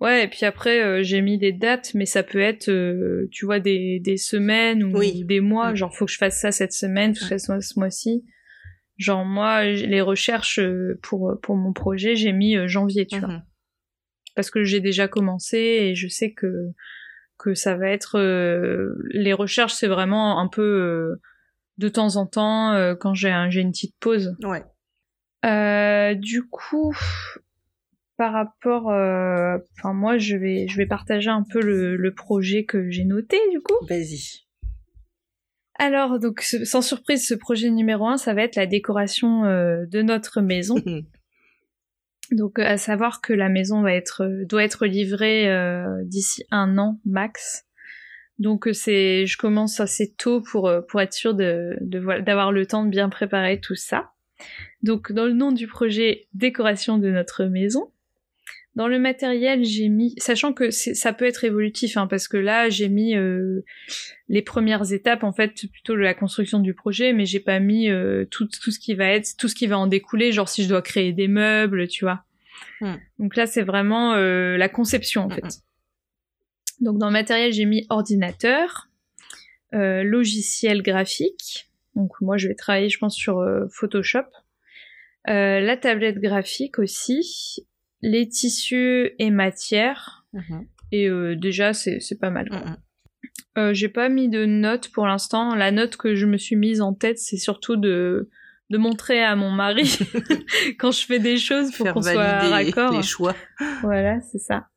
Ouais, et puis après, euh, j'ai mis des dates, mais ça peut être, euh, tu vois, des, des semaines ou des mois. Mmh. Genre, faut que je fasse ça cette semaine, faut que je fasse ça ce mois-ci. Genre, moi, les recherches euh, pour, pour mon projet, j'ai mis janvier, tu vois. Parce que j'ai déjà commencé et je sais que, que ça va être... les recherches, c'est vraiment un peu de temps en temps euh, quand j'ai un, une petite pause. Ouais. Euh, du coup, par rapport, euh, enfin moi je vais je vais partager un peu le, le projet que j'ai noté du coup. Vas-y. Alors donc sans surprise, ce projet numéro un, ça va être la décoration de notre maison. donc à savoir que la maison va être doit être livrée d'ici un an max. Donc euh, c'est, je commence assez tôt pour euh, pour être sûr de d'avoir le temps de bien préparer tout ça. Donc dans le nom du projet décoration de notre maison, dans le matériel j'ai mis, sachant que ça peut être évolutif, hein, parce que là j'ai mis euh, les premières étapes en fait plutôt de la construction du projet, mais j'ai pas mis tout tout ce qui va être, tout ce qui va en découler, genre si je dois créer des meubles, tu vois. Hmm. Donc là c'est vraiment la conception en hmm, fait. Donc dans le matériel, j'ai mis ordinateur, euh, logiciel graphique. Donc moi, je vais travailler, je pense, sur euh, Photoshop. Euh, la tablette graphique aussi, les tissus et matières. Mhm. Et déjà, c'est pas mal. Mhm. j'ai pas mis de notes pour l'instant. La note que je me suis mise en tête, c'est surtout de de montrer à mon mari quand je fais des choses pour qu'on soit raccord. les choix. Voilà, c'est ça.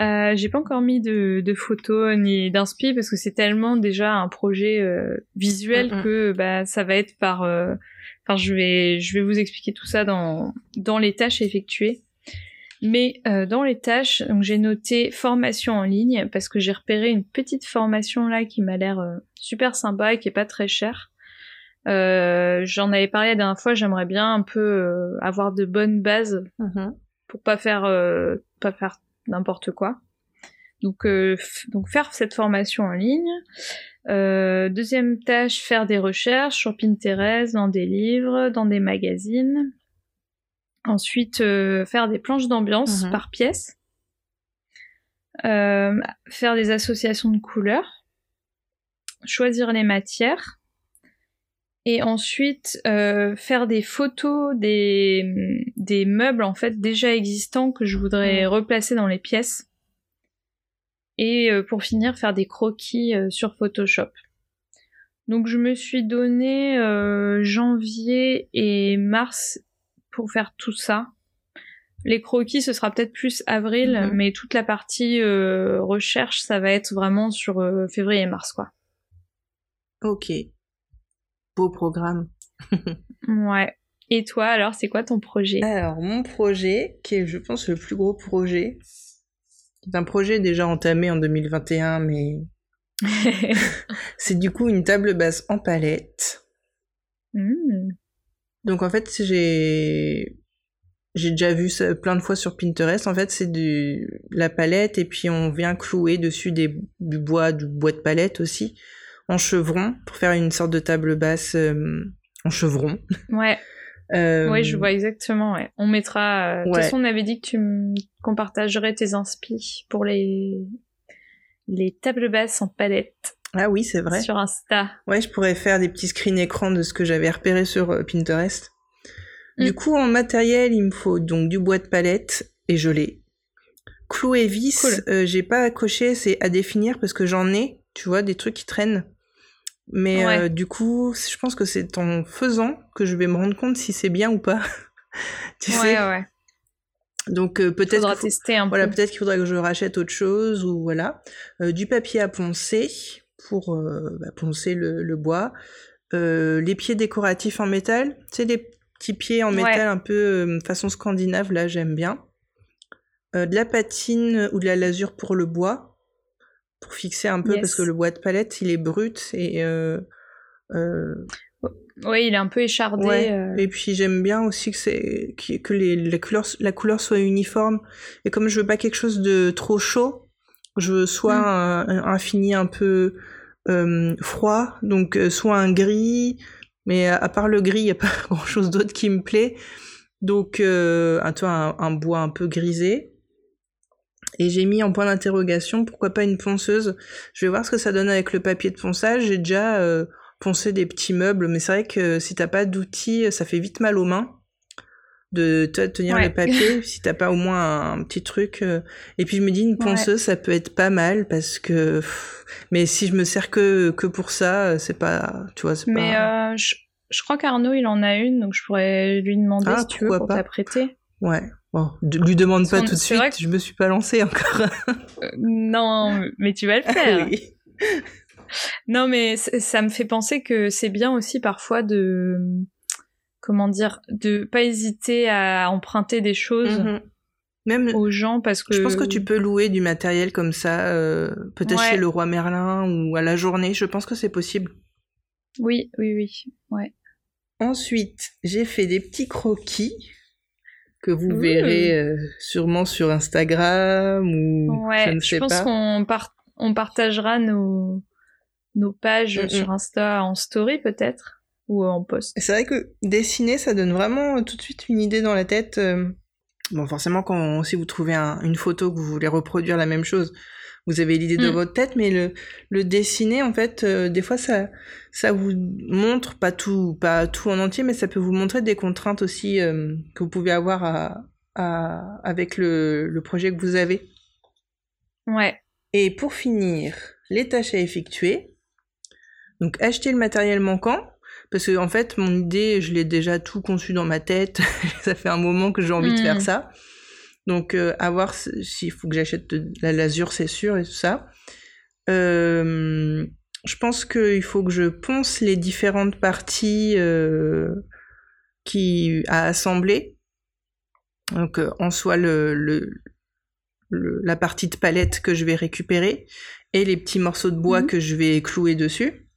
Euh, j'ai pas encore mis de, de photos ni d'inspi parce que c'est tellement déjà un projet euh, visuel mm, mm. que bah ça va être par euh, enfin je vais je vais vous expliquer tout ça dans dans les tâches effectuées mais euh, dans les tâches donc j'ai noté formation en ligne parce que j'ai repéré une petite formation là qui m'a l'air super sympa et qui est pas très chère j'en avais parlé la dernière fois j'aimerais bien un peu avoir de bonnes bases mm-hmm. pour pas faire pas faire n'importe quoi. Donc, euh, donc faire cette formation en ligne. Euh, deuxième tâche, faire des recherches sur Pinterest, dans des livres, dans des magazines. Ensuite, euh, faire des planches d'ambiance mhm. par pièce. faire des associations de couleurs. Choisir les matières et ensuite euh, faire des photos des, des meubles en fait déjà existants que je voudrais replacer dans les pièces et euh, pour finir faire des croquis euh, sur Photoshop. Donc je me suis donné janvier et mars pour faire tout ça. Les croquis ce sera peut-être plus avril, mhm. mais toute la partie recherche ça va être vraiment sur février et mars quoi. Ok beau programme. ouais. Et toi, alors, c'est quoi ton projet? Alors, mon projet, qui est, je pense, le plus gros projet, c'est un projet déjà entamé en 2021, mais c'est du coup une table basse en palette. Mmh. Donc en fait, j'ai j'ai déjà vu ça plein de fois sur Pinterest. En fait, c'est de la palette et puis on vient clouer dessus des, du bois, du bois de palette aussi en chevron pour faire une sorte de table basse euh, en chevron. Ouais. Euh, oui, je vois exactement. Ouais. On mettra. Euh, de toute façon, on avait dit que tu qu'on partagerait tes inspi pour les les tables basses en palette. Ah oui, c'est vrai. Sur Insta. Ouais, je pourrais faire des petits screen écrans de ce que j'avais repéré sur Pinterest. Du Mm. coup, en matériel, il me faut donc du bois de palette et je l'ai. Clou et vis, Cool. euh, j'ai pas à cocher, c'est à définir parce que j'en ai, tu vois, des trucs qui traînent. Mais Ouais. euh, du coup, je pense que c'est en faisant que je vais me rendre compte si c'est bien ou pas. tu ouais, sais? ouais. Donc euh, peut-être Faudra qu'il faut- tester un voilà, peu. peut-être qu'il faudra que je rachète autre chose ou voilà. Euh, du papier à poncer pour bah, poncer le, le bois. Les pieds décoratifs en métal, tu sais, des petits pieds en métal un peu façon scandinave, là j'aime bien. De la patine ou de la lasure pour le bois, pour fixer un peu, Yes. parce que le bois de palette il est brut et. euh, euh, Oui, il est un peu échardé. Ouais. euh, Et puis j'aime bien aussi que c'est que les, la couleur la couleur soit uniforme. Et comme je veux pas quelque chose de trop chaud, je veux soit Mm. un, un fini un peu euh, froid, donc euh, soit un gris. Mais à, à part le gris, il y a pas grand chose d'autre qui me plaît. Donc euh, un, un, un bois un peu grisé. Et j'ai mis en point d'interrogation pourquoi pas une ponceuse. Je vais voir ce que ça donne avec le papier de ponçage. J'ai déjà euh, poncer des petits meubles, mais c'est vrai que si t'as pas d'outils, ça fait vite mal aux mains de tenir Ouais. les papiers, si t'as pas au moins un, petit truc. euh. Et puis je me dis, une ponceuse, ça peut être pas mal, parce que... pff, Mais si je me sers que, que pour ça, euh, c'est pas... Tu vois, c'est Mais pas... euh, je, je crois qu'Arnaud, il en a une, donc je pourrais lui demander Ah, si tu veux pour t'apprêter. Ouais. Bon, lui demande pas Son- tout de suite, que- je me suis pas lancée encore. Euh, non, mais tu vas le faire. oui. Non, mais ça me fait penser que c'est bien aussi parfois de comment dire, de pas hésiter à emprunter des choses Mhm. Même, aux gens parce que Je pense que tu peux louer du matériel comme ça, euh, peut-être Ouais. chez le roi Merlin ou à la journée. Je pense que c'est possible. Oui, oui, oui. Ouais. Ensuite, j'ai fait des petits croquis que vous Ouh. verrez euh, sûrement sur Instagram ou Ouais, je ne je sais pense pas. qu'on par- on partagera nos nos pages Mm, mm. sur Insta en story peut-être ou en post. C'est vrai que dessiner, ça donne vraiment euh, tout de suite une idée dans la tête. euh. Bon, forcément, quand si vous trouvez un- une photo que vous voulez reproduire la même chose, vous avez l'idée de Mm. votre tête, mais le, le dessiner, en fait, euh, des fois, ça, ça vous montre, pas tout, pas tout en entier, mais ça peut vous montrer des contraintes aussi euh, que vous pouvez avoir à, à- avec le, le projet que vous avez. Ouais. Et pour finir, les tâches à effectuer. Donc acheter le matériel manquant. Parce que en fait, mon idée, je l'ai déjà tout conçu dans ma tête. ça fait un moment que j'ai envie de Mm. faire ça. Donc euh, à voir si- s'il faut que j'achète de la lasure, c'est sûr, et tout ça. Euh, je pense qu'il faut que je ponce les différentes parties euh, qui à assembler. Donc euh, en soit le, le, le- la partie de palette que je vais récupérer et les petits morceaux de bois Mhm. que je vais clouer dessus.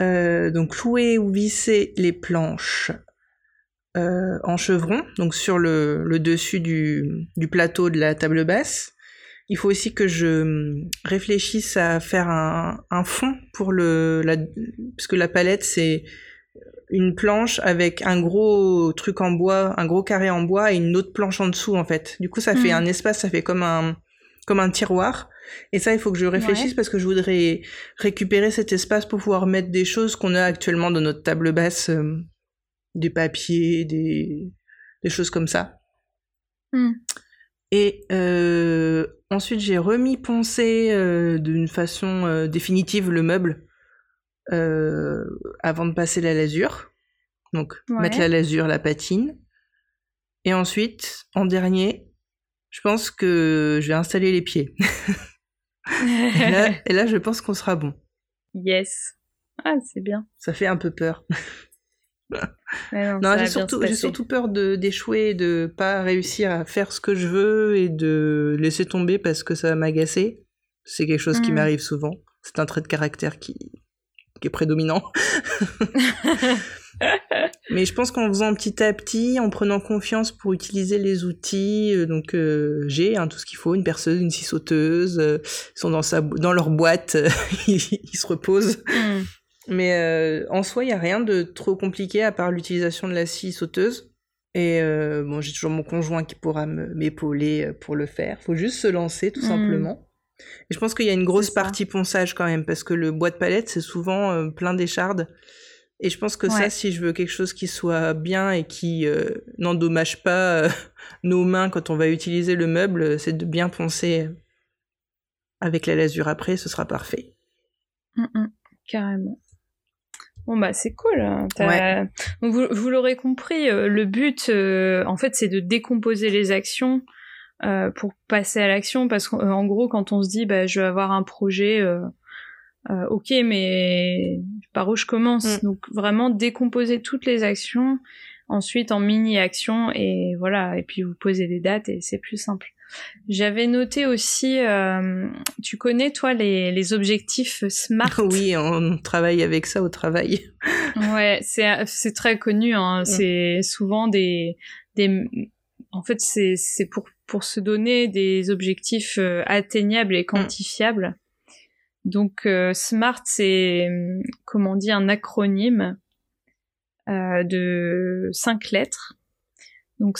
Euh, donc clouer ou visser les planches euh, en chevron, donc sur le, le dessus du, du plateau de la table basse. Il faut aussi que je réfléchisse à faire un, un fond pour le... La, parce que la palette, c'est une planche avec un gros truc en bois, un gros carré en bois et une autre planche en dessous, en fait. Du coup, ça fait Mm. un espace, ça fait comme un, comme un tiroir. Et ça, il faut que je réfléchisse Ouais. parce que je voudrais récupérer cet espace pour pouvoir mettre des choses qu'on a actuellement dans notre table basse, euh, des papiers, des, des choses comme ça. Mm. Et euh, ensuite, j'ai remis poncer euh, d'une façon euh, définitive le meuble euh, avant de passer la lasure. Donc, Ouais. mettre la lasure, la patine. Et ensuite, en dernier, je pense que je vais installer les pieds. Et là, et là, je pense qu'on sera bon. yes. Ah, c'est bien. Ça fait un peu peur. Non, j'ai surtout, peur de d'échouer, de pas réussir à faire ce que je veux et de laisser tomber parce que ça va m'agacer. C'est quelque chose qui Mm. m'arrive souvent. C'est un trait de caractère qui, qui est prédominant. Mais je pense qu'en faisant petit à petit, en prenant confiance pour utiliser les outils, euh, donc euh, j'ai hein, tout ce qu'il faut, une perceuse, une scie sauteuse, euh, ils sont dans, sa, bo- dans leur boîte, ils, ils se reposent. Mm. Mais euh, en soi, il n'y a rien de trop compliqué à part l'utilisation de la scie sauteuse. Et euh, bon, j'ai toujours mon conjoint qui pourra m'épauler euh, pour le faire. faut juste se lancer, tout Mm. simplement. Et je pense qu'il y a une grosse partie ponçage quand même, parce que le bois de palette, c'est souvent euh, plein d'échardes. Et je pense que ça, si je veux quelque chose qui soit bien et qui n'endommage pas nos mains quand on va utiliser le meuble, c'est de bien poncer avec la lasure après, ce sera parfait. Mm, mm, carrément. Bon bah c'est cool. Hein. vous, l'aurez compris, euh, le but euh, en fait c'est de décomposer les actions euh, pour passer à l'action parce qu'en gros quand on se dit bah je vais avoir un projet ok mais par où je commence? Mm. donc vraiment décomposer toutes les actions ensuite en mini actions et voilà et puis vous posez des dates et c'est plus simple. J'avais noté aussi, euh, tu connais toi les, les, objectifs SMART? Oui, on travaille avec ça au travail. ouais, c'est c'est très connu. Hein. C'est souvent des des en fait c'est c'est pour pour se donner des objectifs euh, atteignables et quantifiables. Donc euh, SMART c'est comment on dit un acronyme de cinq lettres. Donc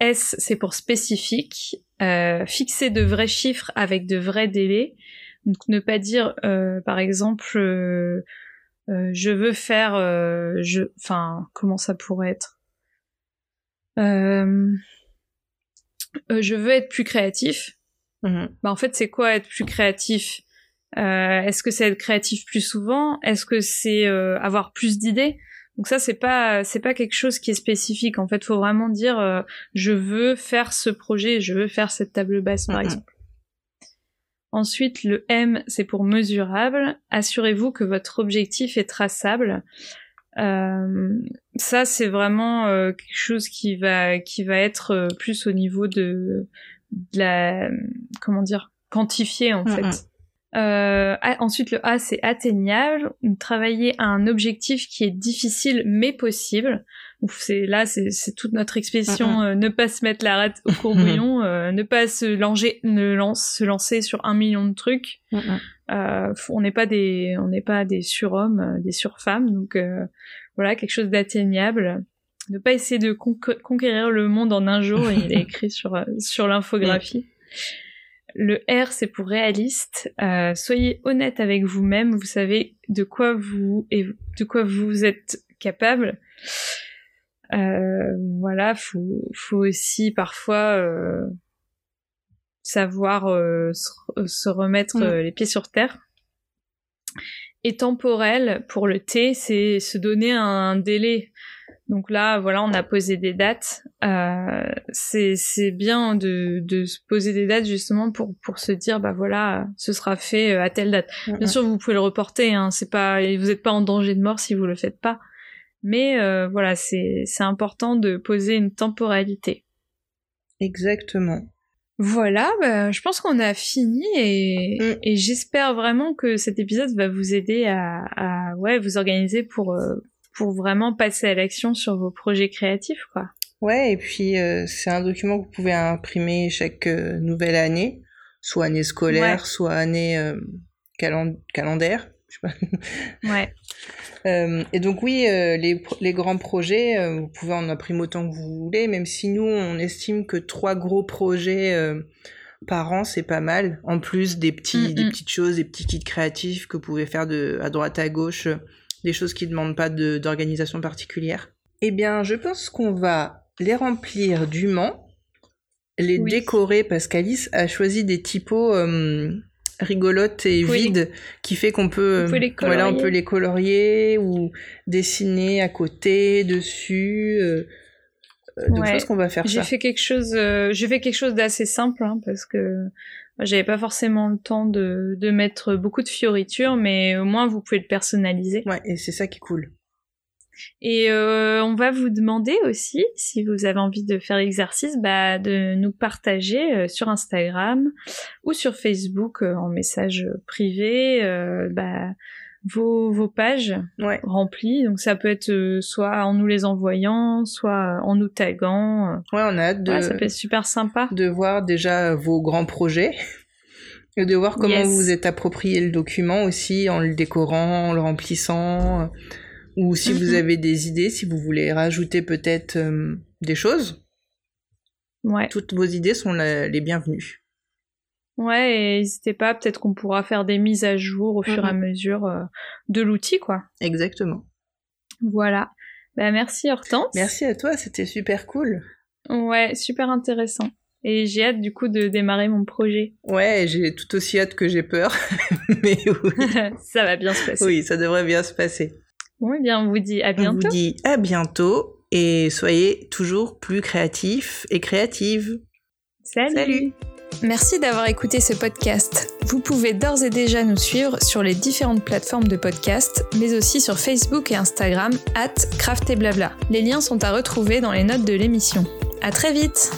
S c'est pour spécifique, euh, fixer de vrais chiffres avec de vrais délais. Donc ne pas dire euh, par exemple euh, je veux faire je enfin comment ça pourrait être? Je veux être plus créatif. Mm-hmm. Bah en fait c'est quoi être plus créatif? Est-ce que c'est être créatif plus souvent? Est-ce que c'est avoir plus d'idées? Donc ça c'est pas c'est pas quelque chose qui est spécifique. En fait, faut vraiment dire euh, je veux faire ce projet, je veux faire cette table basse par exemple. Ensuite, le M c'est pour mesurable. Assurez-vous que votre objectif est traçable. Euh, ça c'est vraiment euh, quelque chose qui va qui va être plus au niveau de, de la comment dire quantifié en fait. Euh, ensuite, le A, c'est atteignable. Travailler à un objectif qui est difficile mais possible. C'est là, c'est toute notre expression. Euh, ne pas se mettre la rate au courbouillon, euh, ne pas se, langer, ne lance, se lancer sur un million de trucs. On n'est pas des, on n'est pas des surhommes, des surfemmes. Donc voilà, quelque chose d'atteignable. Ne pas essayer de conquérir le monde en un jour. il est écrit sur sur l'infographie. Le R, c'est pour réaliste. Euh, soyez honnête avec vous-même. Vous savez de quoi vous et de quoi vous êtes capable. Euh, voilà, faut, faut aussi parfois euh, savoir se, remettre mm. les pieds sur terre. Et temporel pour le T, c'est se donner un délai. Donc là, voilà, on a posé des dates. Euh, c'est bien de, de se poser des dates justement pour pour se dire bah voilà, ce sera fait euh, à telle date. Bien sûr, vous pouvez le reporter. Hein, c'est pas, vous n'êtes pas en danger de mort si vous le faites pas. Mais euh, voilà, c'est c'est important de poser une temporalité. Exactement. Voilà, bah, je pense qu'on a fini et, mm. et j'espère vraiment que cet épisode va vous aider à, à ouais vous organiser pour euh, pour vraiment passer à l'action sur vos projets créatifs, quoi. Ouais, et puis euh, c'est un document que vous pouvez imprimer chaque euh, nouvelle année, soit année scolaire, soit année euh, calendaire. ouais. et donc oui, les, les, grands projets, vous pouvez en imprimer autant que vous voulez, même si nous, on estime que trois gros projets par an, c'est pas mal. En plus des petits, des petites choses, des petits kits créatifs que vous pouvez faire de à droite à gauche des choses qui ne demandent pas d'organisation particulière. Eh bien, je pense qu'on va les remplir dûment, les décorer parce qu'Alice a choisi des typos euh, rigolotes et vides qui fait qu'on peut, on voilà, on peut les colorier ou dessiner à côté, dessus. Euh, euh donc je pense qu'on va faire ça. J'ai fait quelque chose, euh, j'ai fait quelque chose d'assez simple hein, parce que j'avais pas forcément le temps de, de mettre beaucoup de fioritures, mais au moins vous pouvez le personnaliser. Ouais, et c'est ça qui est cool. Et euh, on va vous demander aussi, si vous avez envie de faire l'exercice, bah, de nous partager euh, sur Instagram ou sur Facebook euh, en message privé bah, vos, vos pages remplies. Donc ça peut être euh, soit en nous les envoyant, soit en nous taguant. Ouais, on a hâte de. ça peut être super sympa. De voir déjà vos grands projets. Et de voir comment vous vous êtes approprié le document aussi en le décorant, en le remplissant. Ou si vous mhm. avez des idées, si vous voulez rajouter peut-être euh, des choses. Ouais. Toutes vos idées sont les bienvenues. Ouais, et n'hésitez pas, peut-être qu'on pourra faire des mises à jour au fur et à mesure euh, de l'outil, quoi. Exactement. Voilà. Bah, merci Hortense. Merci à toi, c'était super cool. Ouais, super intéressant. Et j'ai hâte du coup de démarrer mon projet. Ouais, j'ai tout aussi hâte que j'ai peur. Mais oui. ça va bien se passer. Oui, ça devrait bien se passer. Bon, eh bien, on vous dit à bientôt. On vous dit à bientôt et soyez toujours plus créatifs et créatives. Salut. Salut. Merci d'avoir écouté ce podcast. Vous pouvez d'ores et déjà nous suivre sur les différentes plateformes de podcast, mais aussi sur Facebook et Instagram, at Blabla. Les liens sont à retrouver dans les notes de l'émission. À très vite!